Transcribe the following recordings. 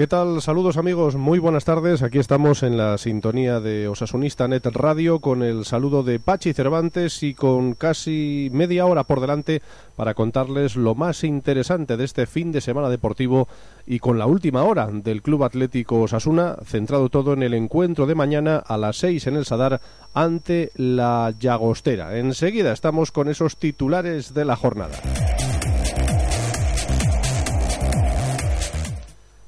¿Qué tal? Saludos amigos, muy buenas tardes. Aquí estamos en la sintonía de Osasunista Net Radio con el saludo de Pachi Cervantes y con casi media hora por delante para contarles lo más interesante de este fin de semana deportivo y con la última hora del Club Atlético Osasuna, centrado todo en el encuentro de mañana a las seis en el Sadar ante la Llagostera. Enseguida estamos con esos titulares de la jornada.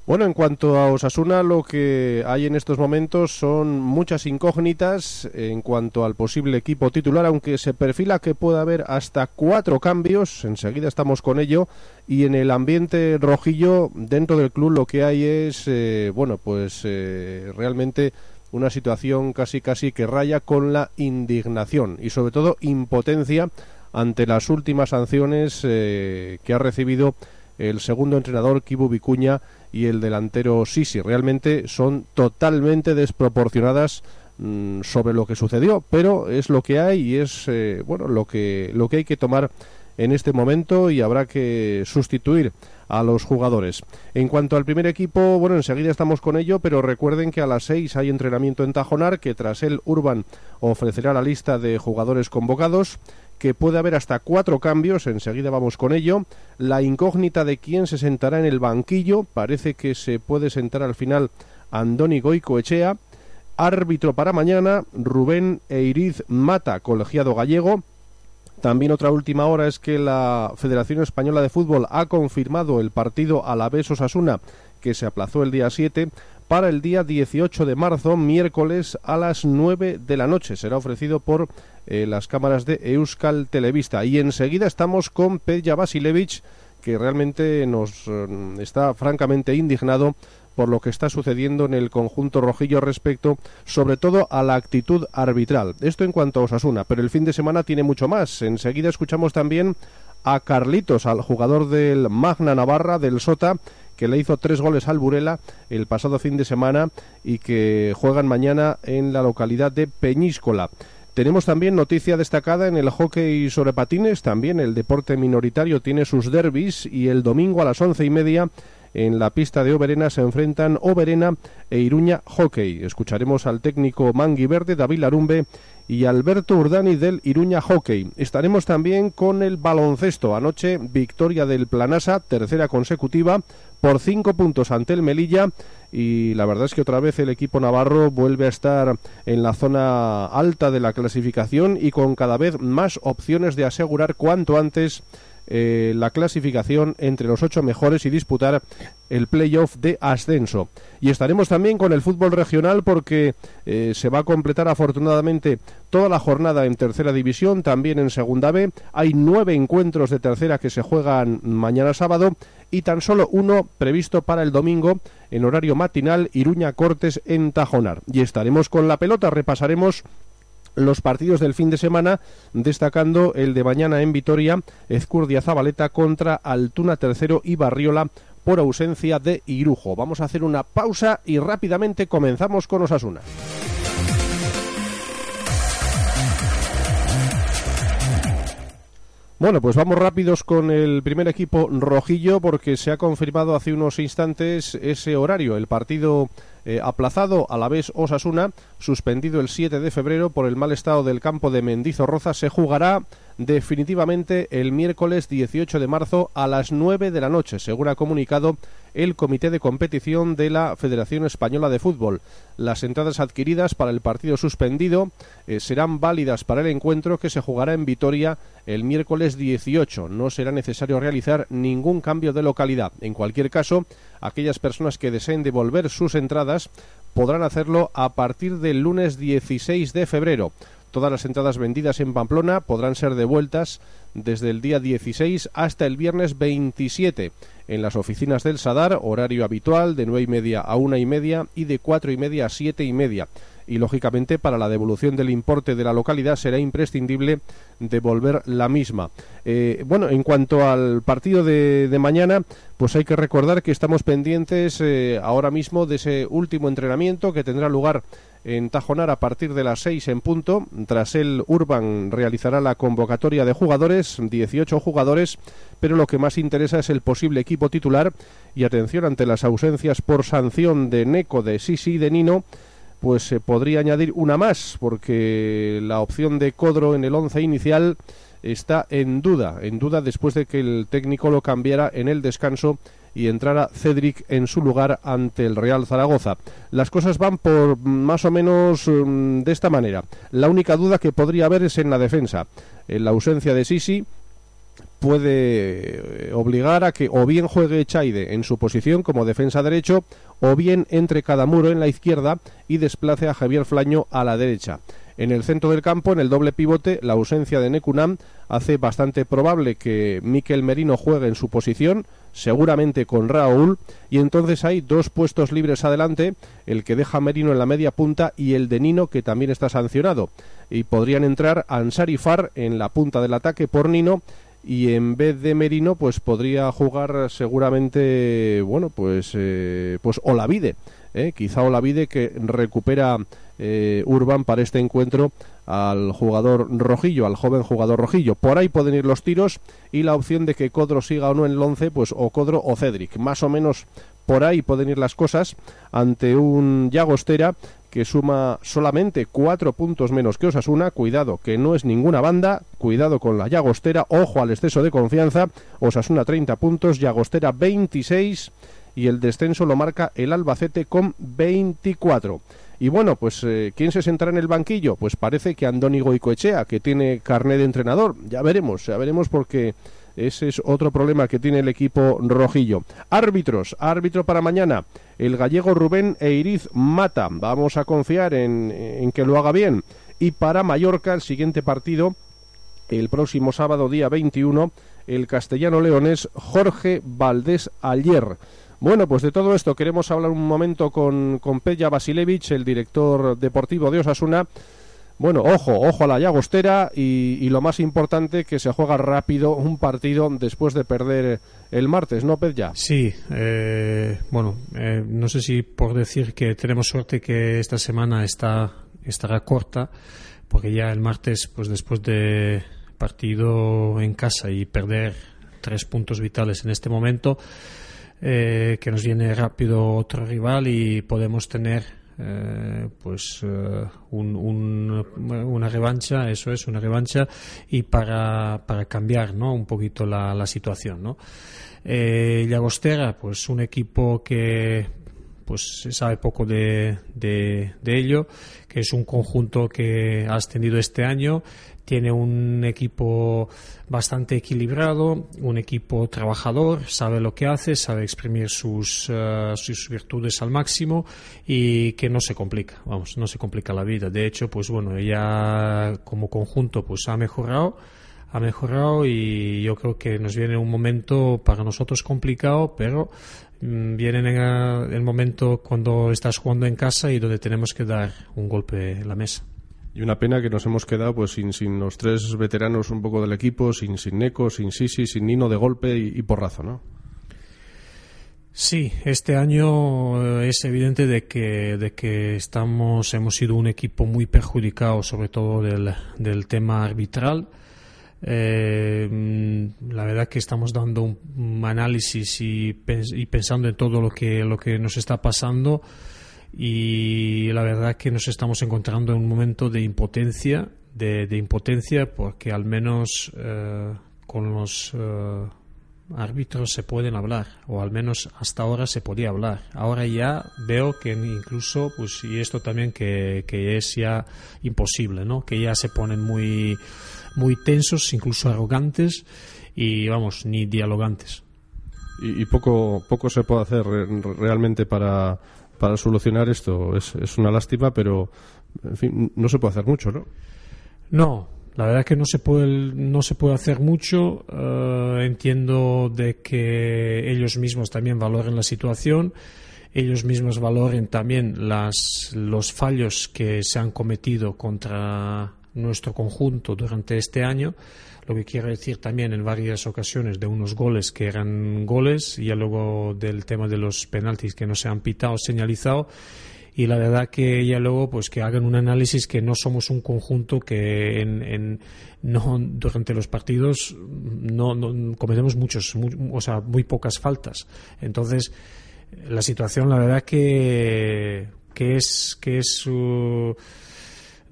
Bueno, en cuanto a Osasuna, lo que hay en estos momentos son muchas incógnitas en cuanto al posible equipo titular, aunque se perfila que pueda haber hasta cuatro cambios, enseguida estamos con ello, y en el ambiente rojillo dentro del club lo que hay es, eh, bueno, pues eh, realmente una situación casi casi que raya con la indignación y sobre todo impotencia ante las últimas sanciones eh, que ha recibido el segundo entrenador Kibu Vicuña y el delantero Sisi. Realmente son totalmente desproporcionadas mm, sobre lo que sucedió, pero es lo que hay y es eh, bueno lo que lo que hay que tomar en este momento y habrá que sustituir a los jugadores. En cuanto al primer equipo, bueno, enseguida estamos con ello, pero recuerden que a las seis hay entrenamiento en Tajonar, que tras él Urban ofrecerá la lista de jugadores convocados que puede haber hasta cuatro cambios, enseguida vamos con ello. La incógnita de quién se sentará en el banquillo, parece que se puede sentar al final Andoni Goicoechea. Árbitro para mañana, Rubén Eiriz Mata, colegiado gallego. También otra última hora es que la Federación Española de Fútbol ha confirmado el partido Alavés-Osasuna que se aplazó el día 7 para el día 18 de marzo, miércoles a las 9 de la noche. Será ofrecido por eh, las cámaras de Euskal Televista. Y enseguida estamos con Pedja Basilevich, que realmente nos mm, está francamente indignado por lo que está sucediendo en el conjunto rojillo respecto sobre todo a la actitud arbitral. Esto en cuanto a Osasuna, pero el fin de semana tiene mucho más. Enseguida escuchamos también a Carlitos, al jugador del Magna Navarra, del Sota, que le hizo tres goles al Burela el pasado fin de semana y que juegan mañana en la localidad de Peñíscola. Tenemos también noticia destacada en el hockey sobre patines, también el deporte minoritario tiene sus derbis y el domingo a las once y media en la pista de Oberena se enfrentan Oberena e Iruña Hockey. Escucharemos al técnico Mangui Verde, David Arumbe y Alberto Urdani del Iruña Hockey. Estaremos también con el baloncesto. Anoche, victoria del Planasa, tercera consecutiva, por cinco puntos ante el Melilla. Y la verdad es que otra vez el equipo navarro vuelve a estar en la zona alta de la clasificación y con cada vez más opciones de asegurar cuanto antes eh, la clasificación entre los ocho mejores y disputar el playoff de ascenso. Y estaremos también con el fútbol regional porque eh, se va a completar afortunadamente toda la jornada en tercera división, también en segunda B. Hay nueve encuentros de tercera que se juegan mañana sábado y tan solo uno previsto para el domingo en horario matinal Iruña Cortes en Tajonar. Y estaremos con la pelota, repasaremos los partidos del fin de semana, destacando el de mañana en Vitoria, Ezcurdia Zabaleta contra Altuna Tercero y Barriola por ausencia de Irujo. Vamos a hacer una pausa y rápidamente comenzamos con Osasuna. Bueno, pues vamos rápidos con el primer equipo rojillo porque se ha confirmado hace unos instantes ese horario. El partido eh, aplazado a la vez Osasuna, suspendido el 7 de febrero por el mal estado del campo de Mendizorroza, se jugará definitivamente el miércoles 18 de marzo a las 9 de la noche, según ha comunicado el Comité de Competición de la Federación Española de Fútbol. Las entradas adquiridas para el partido suspendido eh, serán válidas para el encuentro que se jugará en Vitoria el miércoles 18. No será necesario realizar ningún cambio de localidad. En cualquier caso, aquellas personas que deseen devolver sus entradas podrán hacerlo a partir del lunes 16 de febrero. Todas las entradas vendidas en Pamplona podrán ser devueltas desde el día 16 hasta el viernes 27 en las oficinas del Sadar, horario habitual de nueve y media a una y media y de cuatro y media a siete y media. Y lógicamente para la devolución del importe de la localidad será imprescindible devolver la misma. Eh, bueno, en cuanto al partido de, mañana, pues hay que recordar que estamos pendientes eh, ahora mismo de ese último entrenamiento que tendrá lugar en Tajonar a partir de las 6 en punto. Tras el Urban realizará la convocatoria de jugadores, 18 jugadores, pero lo que más interesa es el posible equipo titular y atención ante las ausencias por sanción de Neco, de Sisi y de Nino pues se podría añadir una más, porque la opción de Codro en el once inicial está en duda, en duda después de que el técnico lo cambiara en el descanso y entrara Cedric en su lugar ante el Real Zaragoza. Las cosas van por más o menos mm, de esta manera. La única duda que podría haber es en la defensa. En la ausencia de Sisi, puede eh, obligar a que o bien juegue Chaide en su posición como defensa derecho o bien entre cada muro en la izquierda y desplace a Javier Flaño a la derecha. En el centro del campo, en el doble pivote, la ausencia de Nekunam hace bastante probable que Miquel Merino juegue en su posición, seguramente con Raúl, y entonces hay dos puestos libres adelante, el que deja Merino en la media punta y el de Nino, que también está sancionado. Y podrían entrar Ansar y Far en la punta del ataque por Nino y en vez de Merino pues podría jugar seguramente bueno pues eh, pues Olavide ¿eh? quizá Olavide que recupera eh, Urban para este encuentro al jugador rojillo, al joven jugador rojillo. Por ahí pueden ir los tiros y la opción de que Codro siga o no en el 11, pues o Codro o Cedric. Más o menos por ahí pueden ir las cosas ante un Llagostera que suma solamente cuatro puntos menos que Osasuna. Cuidado, que no es ninguna banda. Cuidado con la Llagostera. Ojo al exceso de confianza. Osasuna 30 puntos, Llagostera 26 y el descenso lo marca el Albacete con 24. Y bueno, pues eh, ¿quién se sentará en el banquillo? Pues parece que Andoni Goicoechea, que tiene carnet de entrenador. Ya veremos, ya veremos porque ese es otro problema que tiene el equipo rojillo. Árbitros, árbitro para mañana. El gallego Rubén Eiriz Mata. Vamos a confiar en, en que lo haga bien. Y para Mallorca, el siguiente partido, el próximo sábado, día 21, el castellano leonés Jorge Valdés Ayer. Bueno, pues de todo esto queremos hablar un momento con, con Basilevich, el director deportivo de Osasuna bueno, ojo, ojo a la Llagostera y, lo más importante que se juega rápido un partido después de perder el martes, ¿no, Pez ya? Sí, eh, bueno, eh, no sé si por decir que tenemos suerte que esta semana está, estará corta, porque ya el martes, pues después de partido en casa y perder tres puntos vitales en este momento, eh, que nos viene rápido otro rival y podemos tener eh, pues eh, una revancha, eso es, una revancha y para, para cambiar ¿no? un poquito la, la situación. ¿no? Eh, Llagostera, pues un equipo que pues se sabe poco de, de, de, ello, que es un conjunto que ha ascendido este año, tiene un equipo bastante equilibrado, un equipo trabajador, sabe lo que hace, sabe exprimir sus, eh, sus virtudes al máximo y que no se complica, vamos, no se complica la vida. De hecho, pues bueno, ya como conjunto pues ha mejorado ha mejorado y yo creo que nos viene un momento para nosotros complicado, pero mm, viene en el momento cuando estás jugando en casa y donde tenemos que dar un golpe en la mesa. Y una pena que nos hemos quedado pues sin, sin los tres veteranos un poco del equipo, sin, sin Neco, sin Sisi, sin Nino de golpe y, por porrazo, ¿no? Sí, este año eh, es evidente de que, de que estamos, hemos sido un equipo muy perjudicado, sobre todo del, del tema arbitral. Eh, mm, la verdad que estamos dando un, análisis y, y, pensando en todo lo que, lo que nos está pasando y la verdad que nos estamos encontrando en un momento de impotencia, de, impotencia porque al menos eh, con los eh, árbitros se pueden hablar o al menos hasta ahora se podía hablar. Ahora ya veo que incluso, pues y esto también que, que es ya imposible, ¿no? Que ya se ponen muy, muy tensos, incluso arrogantes y vamos, ni dialogantes. Y, y poco, poco se puede hacer realmente para para solucionar esto. Es, es una lástima, pero en fin, no se puede hacer mucho, ¿no? No, la verdad es que no se puede, no se puede hacer mucho. Eh, entiendo de que ellos mismos también valoren la situación ellos mismos valoren también las, los fallos que se han cometido contra nuestro conjunto durante este año lo que quiero decir también en varias ocasiones de unos goles que eran goles y luego del tema de los penaltis que no se han pitado, señalizado y la verdad que ya luego pues que hagan un análisis que no somos un conjunto que en, no durante los partidos no, cometemos muchos o sea muy pocas faltas. Entonces la situación la verdad que que es que es uh,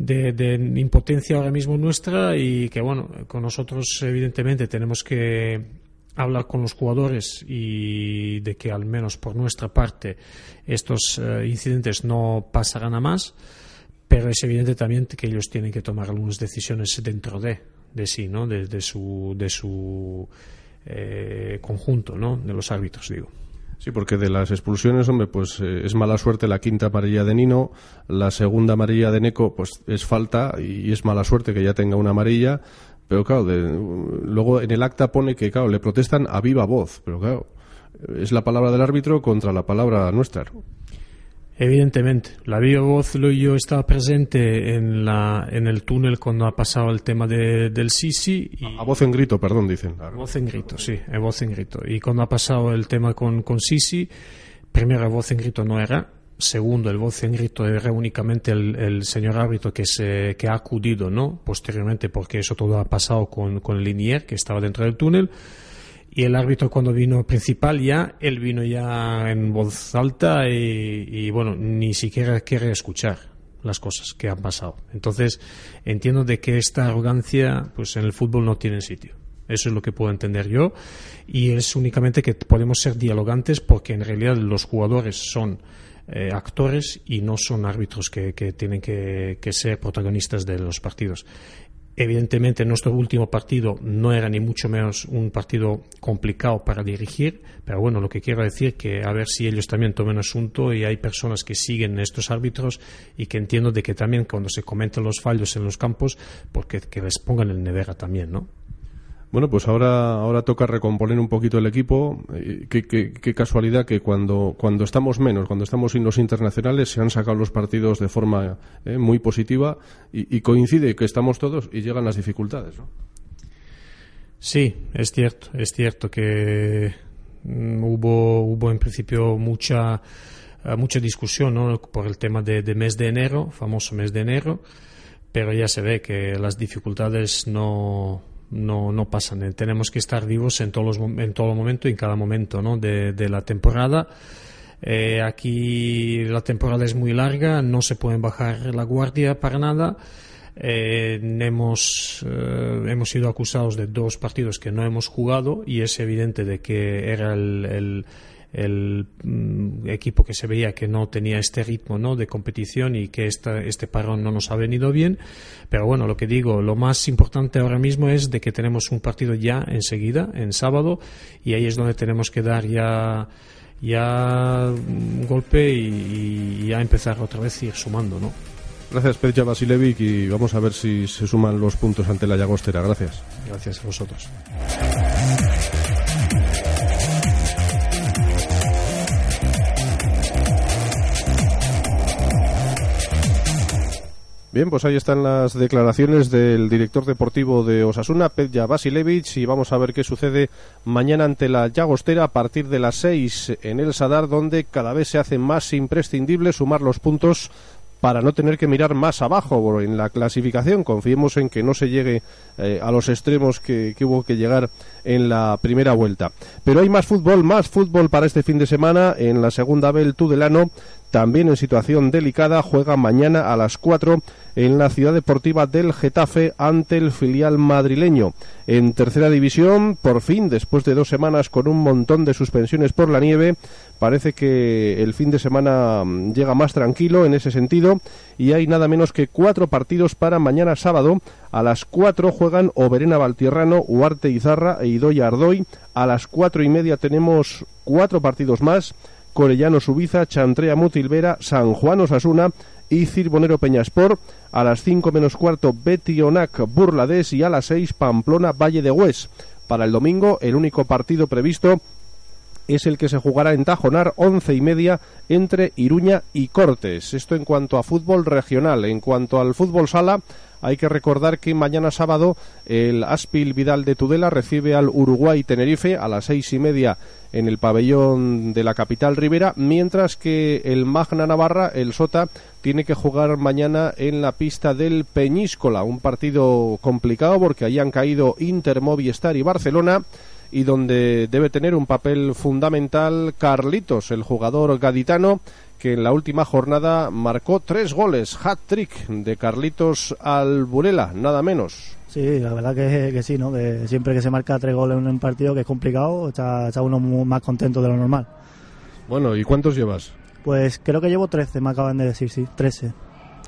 de, impotencia ahora mismo nuestra y que, bueno, con nosotros evidentemente tenemos que hablar con los jugadores y de que al menos por nuestra parte estos eh, incidentes no pasarán a más, pero es evidente también que ellos tienen que tomar algunas decisiones dentro de, de sí, ¿no? de, su, de su eh, conjunto, ¿no? de los árbitros, digo. Sí, porque de las expulsiones, hombre, pues eh, es mala suerte la quinta amarilla de Nino, la segunda amarilla de Neco, pues es falta y es mala suerte que ya tenga una amarilla, pero claro, luego en el acta pone que, claro, le protestan a viva voz, pero claro, es la palabra del árbitro contra la palabra nuestra. Evidentemente, la viva voz lo yo estaba presente en, la, en el túnel cuando ha pasado el tema de, del Sisi. Y... A, voz en grito, perdón, dicen. A voz en grito, sí, a voz en grito. Y cuando ha pasado el tema con, con Sisi, primero, a voz en grito no era. Segundo, el voz en grito era únicamente el, el señor árbitro que, se, que ha acudido, ¿no? Posteriormente, porque eso todo ha pasado con, con linier que estaba dentro del túnel y el árbitro cuando vino principal ya, él vino ya en voz alta y, bueno, ni siquiera quiere escuchar las cosas que han pasado. Entonces, entiendo de que esta arrogancia, pues en el fútbol no tiene sitio. Eso es lo que puedo entender yo. Y es únicamente que podemos ser dialogantes porque en realidad los jugadores son eh, actores y no son árbitros que, tienen que, ser protagonistas de los partidos. Evidentemente, nuestro último partido no era ni mucho menos un partido complicado para dirigir, pero bueno, lo que quiero decir que a ver si ellos también tomen asunto y hay personas que siguen estos árbitros y que entiendo de que también cuando se cometen los fallos en los campos, porque que les pongan el nevera también, ¿no? Bueno, pues ahora, ahora toca recomponer un poquito el equipo. Eh, qué, casualidad que cuando, cuando estamos menos, cuando estamos en los internacionales, se han sacado los partidos de forma eh, muy positiva y, coincide que estamos todos y llegan las dificultades. ¿no? Sí, es cierto, es cierto que mm, hubo, hubo en principio mucha, eh, mucha discusión ¿no? por el tema de, de mes de enero, famoso mes de enero, pero ya se ve que las dificultades no no, no pasan. Eh, tenemos que estar vivos en, todos en todo momento en cada momento ¿no? de, la temporada. Eh, aquí la temporada es muy larga, no se pueden bajar la guardia para nada. Eh, hemos, hemos sido acusados de dos partidos que no hemos jugado y es evidente de que era el el mm, equipo que se veía que no tenía este ritmo ¿no? de competición y que este parón no nos ha venido bien. Pero bueno, lo que digo, lo más importante ahora mismo es de que tenemos un partido ya enseguida, en sábado, y ahí es donde tenemos que dar ya ya un golpe y, ya empezar otra vez a ir sumando, ¿no? Gracias, Percha Basilevic, y vamos a ver si se suman los puntos ante la Llagostera. Gracias. Gracias a vosotros. Bien, pues ahí están las declaraciones del director deportivo de Osasuna, Petja Basilevich, y vamos a ver qué sucede mañana ante la Llagostera a partir de las seis en el Sadar, donde cada vez se hace más imprescindible sumar los puntos para no tener que mirar más abajo en la clasificación. Confiemos en que no se llegue eh, a los extremos que, hubo que llegar en la primera vuelta. Pero hay más fútbol, más fútbol para este fin de semana en la segunda del Tudelano. También en situación delicada, juega mañana a las 4 en la ciudad deportiva del Getafe ante el filial madrileño. En tercera división, por fin, después de dos semanas con un montón de suspensiones por la nieve, parece que el fin de semana mm, llega más tranquilo en ese sentido y hay nada menos que cuatro partidos para mañana sábado. A las cuatro juegan Oberena Valtierrano, Huarte Izarra e Idoya Ardoy. A las cuatro y media tenemos cuatro partidos más. Corellano Subiza, Chantrea Mutilvera, San Juan Osasuna y Cirbonero Peñaspor. A las 5 menos cuarto, Betionac Burlades y a las 6 Pamplona Valle de Hues. Para el domingo, el único partido previsto es el que se jugará en Tajonar, once y media, entre Iruña y Cortes. Esto en cuanto a fútbol regional. En cuanto al fútbol sala, hay que recordar que mañana sábado el Aspil Vidal de Tudela recibe al Uruguay Tenerife a las seis y media en el pabellón de la capital Rivera, mientras que el Magna Navarra, el Sota, tiene que jugar mañana en la pista del Peñíscola, un partido complicado porque ahí han caído Inter, Movistar y Barcelona y donde debe tener un papel fundamental Carlitos, el jugador gaditano que en la última jornada marcó tres goles, hat-trick de Carlitos Alburela, nada menos. Sí, la verdad que, sí, ¿no? siempre que se marca tres goles en un partido que es complicado, está, uno más contento de lo normal. Bueno, ¿y cuántos llevas? Pues creo que llevo 13, me acaban de decir, sí, 13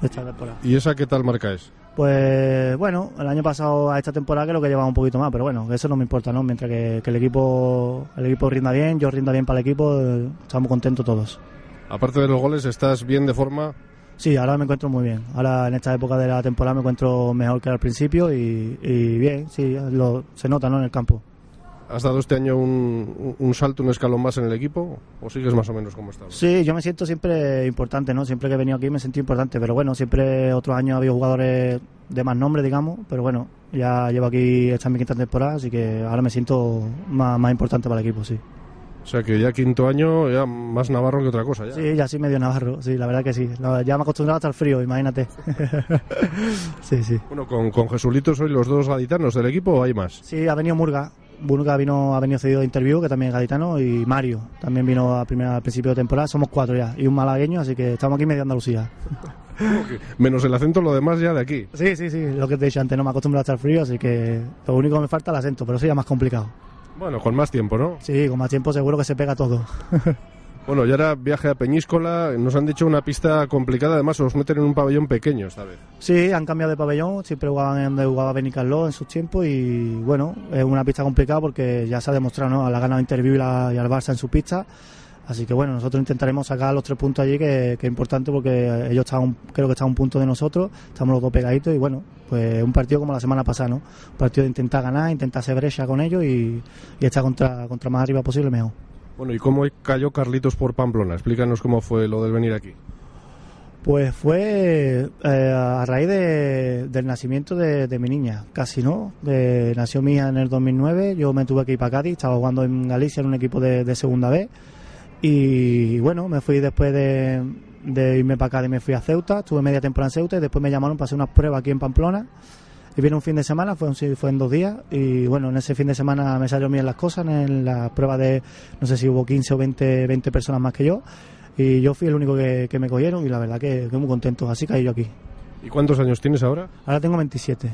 esta temporada. ¿Y esa qué tal marca es? Pues bueno, el año pasado a esta temporada creo que llevaba un poquito más, pero bueno, eso no me importa, ¿no? Mientras que, el equipo el equipo rinda bien, yo rinda bien para el equipo, estamos contentos todos. Aparte de los goles, ¿estás bien de forma? Sí, ahora me encuentro muy bien. Ahora en esta época de la temporada me encuentro mejor que al principio y, bien, sí, lo, se nota ¿no? en el campo. ¿Has dado este año un, salto, un escalón más en el equipo o sigues más o menos como estás? Sí, yo me siento siempre importante, ¿no? Siempre que he venido aquí me sentí importante, pero bueno, siempre otros años ha habido jugadores de más nombre, digamos, pero bueno, ya llevo aquí, esta mi quinta temporada, así que ahora me siento más, más importante para el equipo, sí. O sea que ya quinto año, ya más navarro que otra cosa. ¿ya? Sí, ya sí medio navarro, sí, la verdad que sí. Ya me acostumbrado hasta el frío, imagínate. sí, sí. Bueno, con, con Jesulito soy los dos gaditanos del equipo o hay más? Sí, ha venido Murga. Murga vino, ha venido cedido de interview, que también es gaditano, y Mario también vino a primera, al principio de temporada. Somos cuatro ya, y un malagueño, así que estamos aquí medio Andalucía. Menos el acento, lo demás ya de aquí. Sí, sí, sí, lo que te he dicho antes, no me he acostumbrado hasta el frío, así que lo único que me falta es el acento, pero sería más complicado. Bueno, con más tiempo, ¿no? Sí, con más tiempo seguro que se pega todo. bueno, y ahora viaje a Peñíscola. Nos han dicho una pista complicada. Además, os meten en un pabellón pequeño esta vez. Sí, han cambiado de pabellón. Siempre jugaban en donde jugaba Benicarló en sus tiempos. Y bueno, es una pista complicada porque ya se ha demostrado, ¿no? La ha ganado Interview y, y al Barça en su pista. Así que bueno, nosotros intentaremos sacar los tres puntos allí, que, es importante porque ellos están, creo que están a un punto de nosotros, estamos los dos pegaditos y bueno, pues un partido como la semana pasada, ¿no? Un partido de intentar ganar, intentar hacer brecha con ellos y, y estar contra, contra más arriba posible mejor. Bueno, ¿y cómo cayó Carlitos por Pamplona? Explícanos cómo fue lo del venir aquí. Pues fue eh, a raíz del nacimiento de, mi niña, casi no. nació mía en el 2009, yo me tuve que ir para Cádiz, estaba jugando en Galicia en un equipo de, de segunda B y bueno, me fui después de, irme para y me fui a Ceuta, estuve media temporada en Ceuta y después me llamaron para hacer unas pruebas aquí en Pamplona. Y vine un fin de semana, fue, fue en dos días, y bueno, en ese fin de semana me salió bien las cosas, en la prueba de, no sé si hubo 15 o 20, 20 personas más que yo, y yo fui el único que, me cogieron, y la verdad que, que muy contento, así caí yo aquí. ¿Y cuántos años tienes ahora? Ahora tengo 27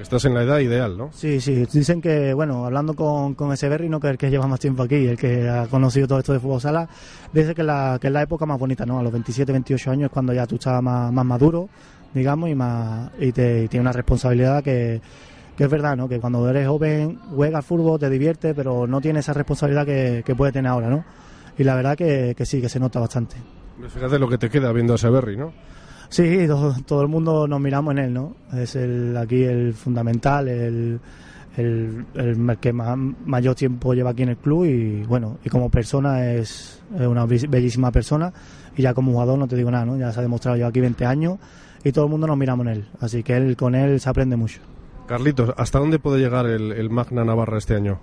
estás en la edad ideal, ¿no? Sí, sí. Dicen que, bueno, hablando con, con ese Berry, no que el que lleva más tiempo aquí, el que ha conocido todo esto de fútbol sala, dice que, la, que es la época más bonita, ¿no? A los 27, 28 años es cuando ya tú estás más, más maduro, digamos, y, más, y, te, y tiene una responsabilidad que, que es verdad, ¿no? Que cuando eres joven, juegas fútbol, te diviertes, pero no tienes esa responsabilidad que, que puede tener ahora, ¿no? Y la verdad que, que sí, que se nota bastante. Fíjate lo que te queda viendo a ese Berry, ¿no? Sí, todo, el mundo nos miramos en él, ¿no? Es el aquí el fundamental, el, el, que más, mayor tiempo lleva aquí en el club y bueno, y como persona es, una bellísima persona y ya como jugador no te digo nada, ¿no? Ya se ha demostrado, lleva aquí 20 años y todo el mundo nos miramos en él, así que él con él se aprende mucho. Carlitos, ¿hasta dónde puede llegar el, Magna Navarra este año?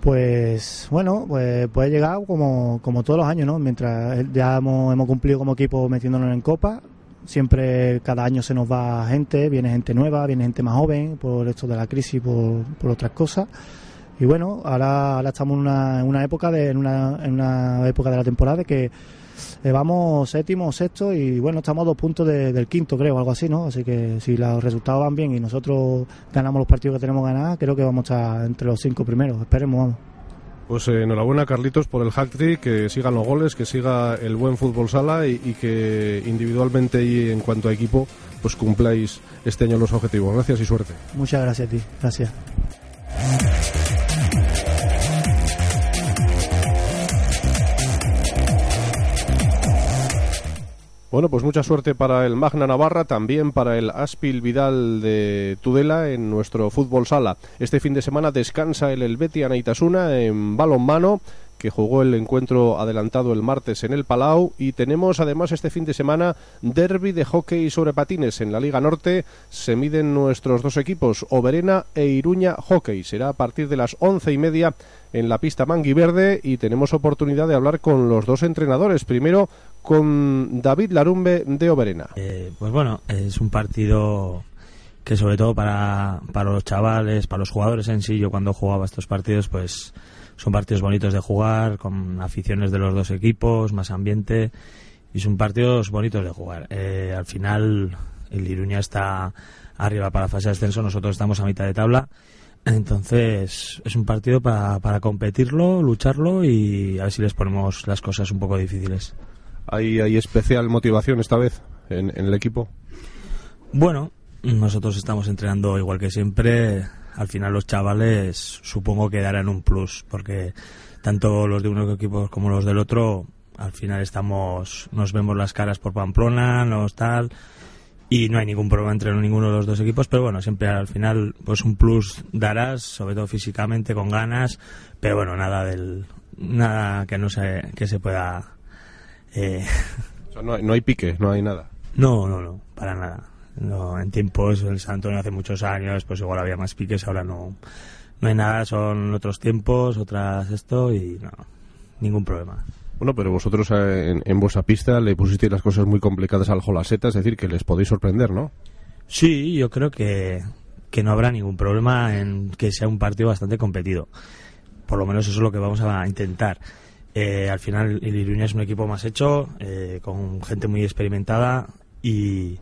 Pues bueno, pues puede llegar como, como todos los años, ¿no? Mientras ya hemos, hemos cumplido como equipo metiéndonos en Copa, Siempre, cada año se nos va gente, viene gente nueva, viene gente más joven por esto de la crisis, por, por otras cosas. Y bueno, ahora, ahora estamos en una, en una época de, en una, en una época de la temporada de que eh, vamos séptimo, sexto y bueno, estamos a dos puntos del quinto, creo, algo así, ¿no? Así que si los resultados van bien y nosotros ganamos los partidos que tenemos ganar, creo que vamos a estar entre los cinco primeros. Esperemos, vamos. Pues eh, enhorabuena Carlitos por el hack que sigan los goles, que siga el buen fútbol sala y, que individualmente y en cuanto a equipo pues cumpláis este año los objetivos. Gracias y suerte. Muchas gracias a ti. Gracias. Bueno, pues mucha suerte para el Magna Navarra, también para el Aspil Vidal de Tudela en nuestro fútbol sala. Este fin de semana descansa el Helvetia Naitasuna en balonmano que jugó el encuentro adelantado el martes en el Palau y tenemos además este fin de semana derby de hockey sobre patines en la Liga Norte. Se miden nuestros dos equipos, Oberena e Iruña Hockey. Será a partir de las once y media en la pista Verde y tenemos oportunidad de hablar con los dos entrenadores. Primero con David Larumbe de Oberena. Eh, pues bueno, es un partido que sobre todo para, para los chavales, para los jugadores en sí, yo cuando jugaba estos partidos, pues son partidos bonitos de jugar, con aficiones de los dos equipos, más ambiente, y son partidos bonitos de jugar. Eh, al final, el Iruña está arriba para fase de ascenso, nosotros estamos a mitad de tabla, entonces es un partido para, para competirlo, lucharlo y a ver si les ponemos las cosas un poco difíciles. ¿Hay, hay especial motivación esta vez en, el equipo? Bueno, nosotros estamos entrenando igual que siempre. Al final los chavales supongo que darán un plus, porque tanto los de uno equipo como los del otro, al final estamos, nos vemos las caras por Pamplona, nos tal, y no hay ningún problema entre ninguno de los dos equipos, pero bueno, siempre al final pues un plus darás, sobre todo físicamente, con ganas, pero bueno, nada del, nada que no se, que se pueda, eh... no, hay, no hay pique, no hay nada. No, no, no, para nada. No, en tiempos, el San Antonio hace muchos años, pues igual había más piques, ahora no, no hay nada, son otros tiempos, otras esto y no, ningún problema. Bueno, pero vosotros eh, en, en, vuestra pista le pusisteis las cosas muy complicadas al Jolaseta, es decir, que les podéis sorprender, ¿no? Sí, yo creo que, que no habrá ningún problema en que sea un partido bastante competido. Por lo menos eso es lo que vamos a intentar. Eh, al final el Iruña es un equipo más hecho, eh, con gente muy experimentada y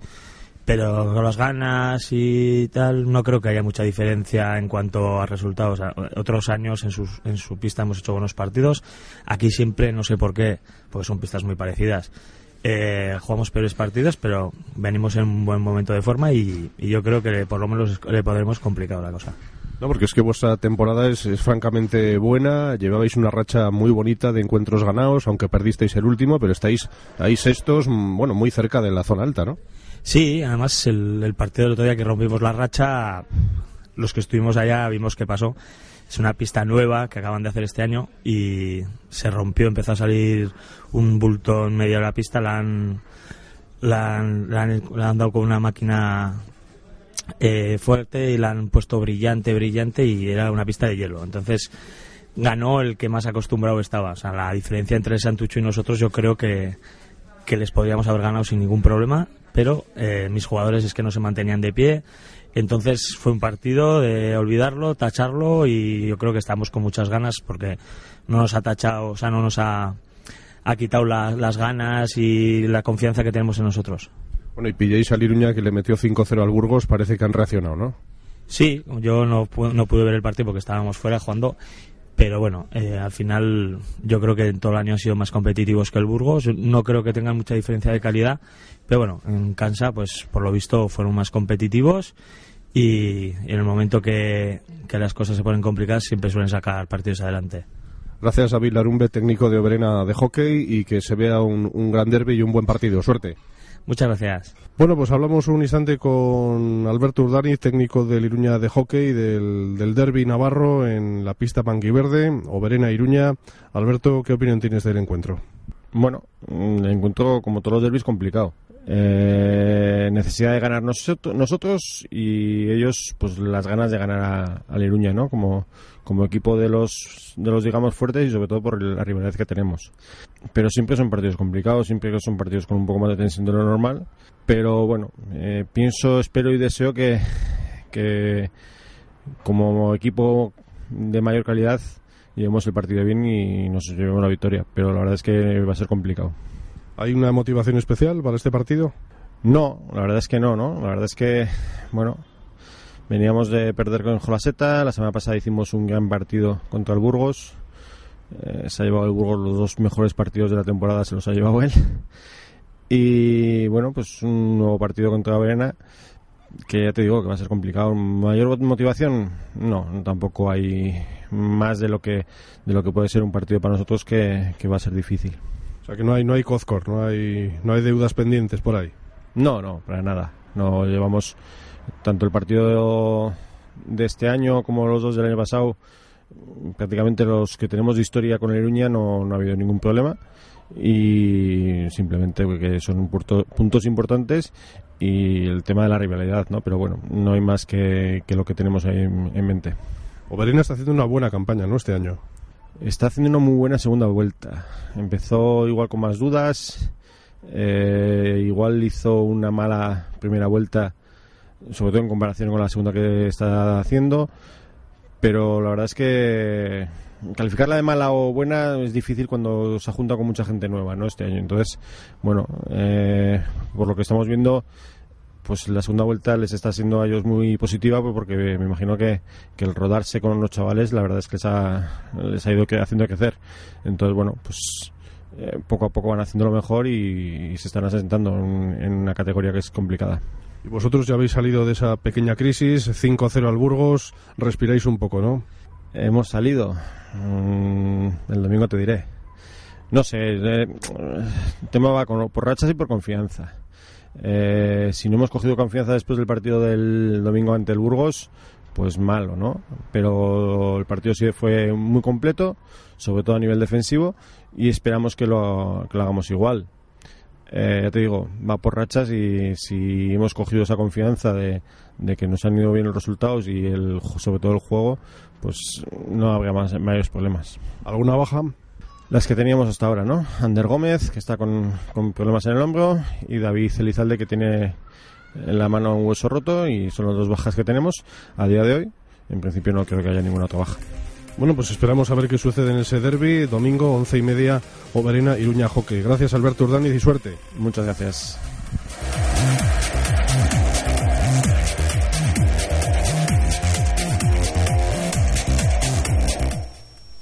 pero con las ganas y tal no creo que haya mucha diferencia en cuanto a resultados. Otros años en, sus, en su pista hemos hecho buenos partidos. Aquí siempre, no sé por qué, porque son pistas muy parecidas. Eh, jugamos peores partidos, pero venimos en un buen momento de forma y, y yo creo que por lo menos le podremos complicar la cosa. No, porque es que vuestra temporada es, es, francamente buena. Llevabais una racha muy bonita de encuentros ganados, aunque perdisteis el último, pero estáis ahí sextos, bueno, muy cerca de la zona alta, ¿no? Sí, además el, partido del otro día que rompimos la racha, los que estuvimos allá vimos qué pasó. Es una pista nueva que acaban de hacer este año y se rompió, empezó a salir un bulto medio de la pista, la han, la han dado con una máquina eh, fuerte y la han puesto brillante, brillante y era una pista de hielo. Entonces ganó el que más acostumbrado estaba. O sea, la diferencia entre Santucho y nosotros yo creo que, que les podríamos haber ganado sin ningún problema pero eh, mis jugadores es que no se mantenían de pie. Entonces fue un partido de olvidarlo, tacharlo y yo creo que estamos con muchas ganas porque no nos ha tachado, o sea, no nos ha, ha quitado la, las ganas y la confianza que tenemos en nosotros. Bueno, y pilléis a Liruña que le metió 5-0 al Burgos, parece que han reaccionado, ¿no? Sí, yo no, no pude ver el partido porque estábamos fuera jugando pero bueno, eh, al final yo creo que en todo el año han sido más competitivos que el Burgos. No creo que tengan mucha diferencia de calidad, pero bueno, en Cansa, pues por lo visto fueron más competitivos y en el momento que, que las cosas se ponen complicadas siempre suelen sacar partidos adelante. Gracias a Bill Larumbe, técnico de Oberena de hockey, y que se vea un, un gran derby y un buen partido. Suerte. Muchas gracias. Bueno, pues hablamos un instante con Alberto Urdani, técnico de Iruña de hockey del, del derby navarro en la pista Panquiverde, Oberena Iruña. Alberto, ¿qué opinión tienes del encuentro? Bueno, el encuentro, como todos los derbis, complicado. Eh, necesidad de ganar nosotros y ellos, pues las ganas de ganar a, a Iruña, ¿no? Como, como equipo de los, de los digamos fuertes y sobre todo por la rivalidad que tenemos. Pero siempre son partidos complicados, siempre son partidos con un poco más de tensión de lo normal. Pero bueno, eh, pienso, espero y deseo que, que como equipo de mayor calidad llevemos el partido bien y nos llevemos la victoria. Pero la verdad es que va a ser complicado. ¿Hay una motivación especial para este partido? No, la verdad es que no, ¿no? La verdad es que, bueno, Veníamos de perder con Jolaseta, la semana pasada hicimos un gran partido contra el Burgos. Eh, se ha llevado el Burgos los dos mejores partidos de la temporada, se los ha llevado él. Y bueno, pues un nuevo partido contra Verena, que ya te digo que va a ser complicado. ¿Mayor motivación? No, tampoco hay más de lo que, de lo que puede ser un partido para nosotros que, que va a ser difícil. O sea que no hay, no hay Cozcor, no hay, no hay deudas pendientes por ahí. No, no, para nada. No llevamos tanto el partido de este año como los dos del año pasado prácticamente los que tenemos de historia con el Iruña no, no ha habido ningún problema y simplemente que son puntos importantes y el tema de la rivalidad, ¿no? Pero bueno, no hay más que, lo que tenemos ahí en, mente. Oberina está haciendo una buena campaña, ¿no? Este año. Está haciendo una muy buena segunda vuelta. Empezó igual con más dudas, eh, igual hizo una mala primera vuelta, sobre todo en comparación con la segunda que está haciendo, pero la verdad es que calificarla de mala o buena es difícil cuando se junta con mucha gente nueva, ¿no? Este año. Entonces, bueno, eh, por lo que estamos viendo, pues la segunda vuelta les está siendo a ellos muy positiva, pues porque me imagino que, el rodarse con los chavales, la verdad es que les ha, les ha ido haciendo crecer. Entonces, bueno, pues eh, poco a poco van haciendo lo mejor y, se están asentando en, una categoría que es complicada. Y vosotros ya habéis salido de esa pequeña crisis, 5-0 al Burgos, respiráis un poco, ¿no? Hemos salido. Mm, el domingo te diré. No sé, eh, el tema va por rachas y por confianza. Eh, si no hemos cogido confianza después del partido del domingo ante el Burgos, pues malo, ¿no? Pero el partido sí fue muy completo, sobre todo a nivel defensivo, y esperamos que lo, que lo hagamos igual. Eh, ya te digo, va por rachas y si hemos cogido esa confianza de, de que nos han ido bien los resultados y el, sobre todo el juego, pues no habría más, mayores problemas. ¿Alguna baja? Las que teníamos hasta ahora, ¿no? Ander Gómez, que está con, problemas en el hombro, y David Elizalde, que tiene en la mano un hueso roto, y son las dos bajas que tenemos a día de hoy. En principio no creo que haya ninguna otra baja. Bueno, pues esperamos a ver qué sucede en ese derby, domingo, once y media, Oberena, Iruña, Hockey. Gracias, Alberto Urdániz, y suerte. Muchas gracias.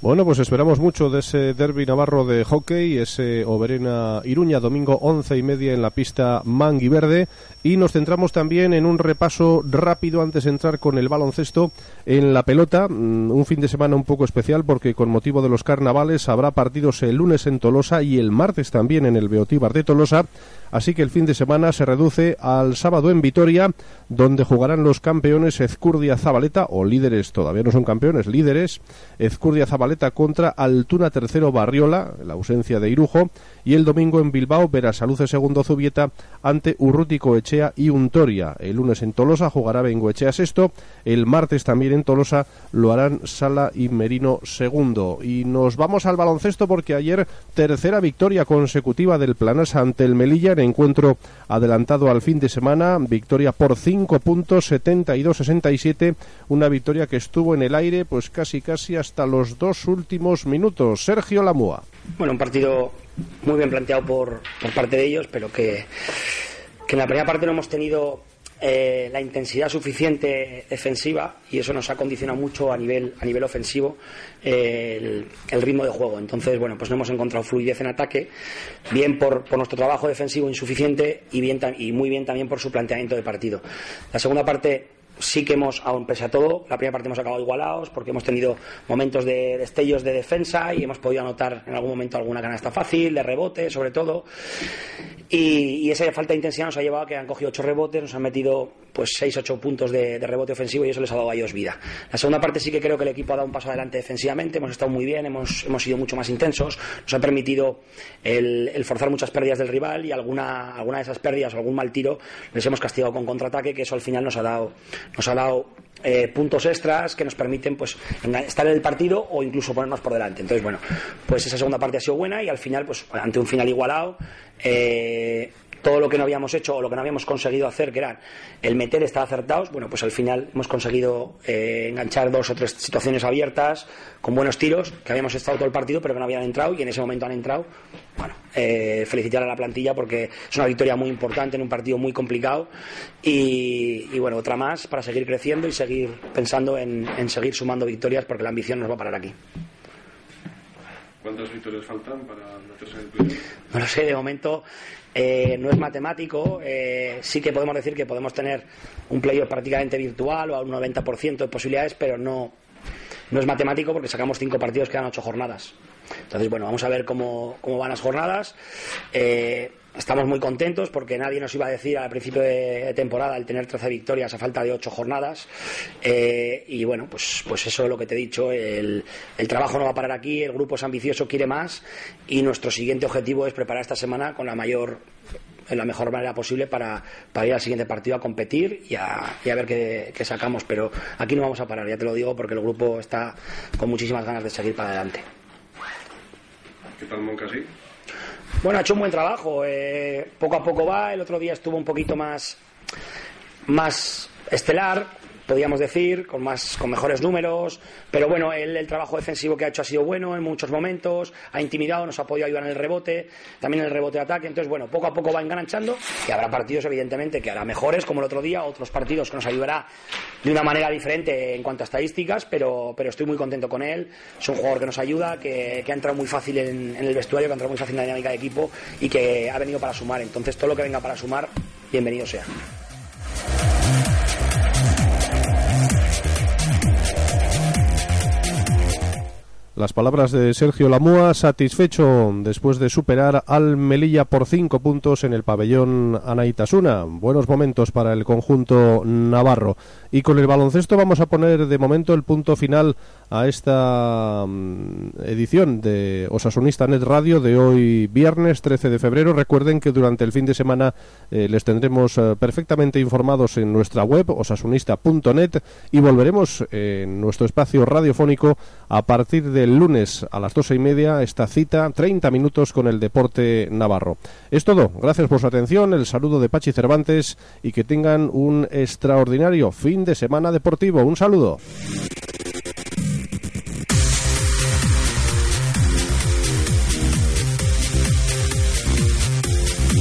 Bueno, pues esperamos mucho de ese derby navarro de hockey, ese Oberena Iruña, domingo once y media en la pista Mangui Verde. Y nos centramos también en un repaso rápido antes de entrar con el baloncesto en la pelota. Mm, un fin de semana un poco especial porque con motivo de los carnavales habrá partidos el lunes en Tolosa y el martes también en el Beotíbar de Tolosa. Así que el fin de semana se reduce al sábado en Vitoria, donde jugarán los campeones Ezcurdia Zabaleta, o líderes, todavía no son campeones, líderes, Ezcurdia Zabaleta contra Altuna Tercero Barriola, la ausencia de Irujo, y el domingo en Bilbao Verasaluce segundo Zubieta ante Urrutico Echea y Untoria. El lunes en Tolosa jugará Bengoechea sexto, el martes también en Tolosa lo harán Sala y Merino segundo. Y nos vamos al baloncesto porque ayer tercera victoria consecutiva del Planasa ante el Melilla en encuentro adelantado al fin de semana, victoria por 5 puntos 72-67, una victoria que estuvo en el aire pues casi casi hasta los dos últimos minutos. Sergio Lamúa. Bueno, un partido muy bien planteado por, por parte de ellos, pero que, que en la primera parte no hemos tenido eh, la intensidad suficiente defensiva y eso nos ha condicionado mucho a nivel, a nivel ofensivo eh, el, ritmo de juego. Entonces, bueno, pues no hemos encontrado fluidez en ataque, bien por, por nuestro trabajo defensivo insuficiente y, bien, y muy bien también por su planteamiento de partido. La segunda parte sí que hemos, aún pese a todo, la primera parte hemos acabado igualados porque hemos tenido momentos de destellos de defensa y hemos podido anotar en algún momento alguna canasta fácil, de rebote sobre todo. Y, esa falta de intensidad nos ha llevado a que han cogido ocho rebotes, nos han metido pues seis, ocho puntos de, rebote ofensivo y eso les ha dado a ellos vida. La segunda parte sí que creo que el equipo ha dado un paso adelante defensivamente, hemos estado muy bien, hemos, hemos sido mucho más intensos, nos ha permitido el, forzar muchas pérdidas del rival y alguna, alguna de esas pérdidas o algún mal tiro les hemos castigado con contraataque, que eso al final nos ha dado nos ha dado eh, puntos extras que nos permiten pues estar en el partido o incluso ponernos por delante. Entonces, bueno, pues esa segunda parte ha sido buena y al final, pues ante un final igualado, eh, todo lo que no habíamos hecho o lo que no habíamos conseguido hacer, que era el meter, estar acertados, bueno, pues al final hemos conseguido eh, enganchar dos o tres situaciones abiertas con buenos tiros, que habíamos estado todo el partido pero que no habían entrado y en ese momento han entrado. Bueno, eh, felicitar a la plantilla porque es una victoria muy importante en un partido muy complicado y, bueno, otra más para seguir creciendo y seguir pensando en, en seguir sumando victorias porque la ambición nos va a parar aquí. ¿Cuántas victorias faltan para meterse en el No lo sé, de momento eh, no es matemático. Eh, sí que podemos decir que podemos tener un playoff prácticamente virtual o a un 90% de posibilidades, pero no, no es matemático porque sacamos cinco partidos, quedan ocho jornadas. Entonces, bueno, vamos a ver cómo, cómo van las jornadas. Eh, estamos muy contentos porque nadie nos iba a decir al principio de temporada el tener 13 victorias a falta de ocho jornadas. Eh, y bueno, pues, pues eso es lo que te he dicho. El, el trabajo no va a parar aquí, el grupo es ambicioso, quiere más y nuestro siguiente objetivo es preparar esta semana con la mayor en la mejor manera posible para, para ir al siguiente partido a competir y a, y a ver qué, qué sacamos. Pero aquí no vamos a parar, ya te lo digo, porque el grupo está con muchísimas ganas de seguir para adelante. ¿Qué tal Moncasí? Bueno, ha hecho un buen trabajo. eh, poco a poco va. El otro día estuvo un poquito más, más estelar, podríamos decir, con más, con mejores números. Pero bueno, él, el trabajo defensivo que ha hecho ha sido bueno en muchos momentos. Ha intimidado, nos ha podido ayudar en el rebote, también en el rebote de ataque. Entonces, bueno, poco a poco va enganchando. Que habrá partidos, evidentemente, que hará mejores, como el otro día, otros partidos que nos ayudará de una manera diferente en cuanto a estadísticas. Pero, pero estoy muy contento con él. Es un jugador que nos ayuda, que, que ha entrado muy fácil en, en el vestuario, que ha entrado muy fácil en la dinámica de equipo y que ha venido para sumar. Entonces, todo lo que venga para sumar, bienvenido sea. Las palabras de Sergio Lamúa, satisfecho después de superar al Melilla por cinco puntos en el pabellón Anaitasuna. Buenos momentos para el conjunto navarro. Y con el baloncesto vamos a poner de momento el punto final a esta mm, edición de Osasunista Net Radio de hoy viernes 13 de febrero. Recuerden que durante el fin de semana eh, les tendremos eh, perfectamente informados en nuestra web osasunista.net y volveremos en nuestro espacio radiofónico a partir del lunes a las doce y media esta cita 30 minutos con el deporte navarro. Es todo. Gracias por su atención. El saludo de Pachi Cervantes y que tengan un extraordinario fin de semana deportivo. Un saludo.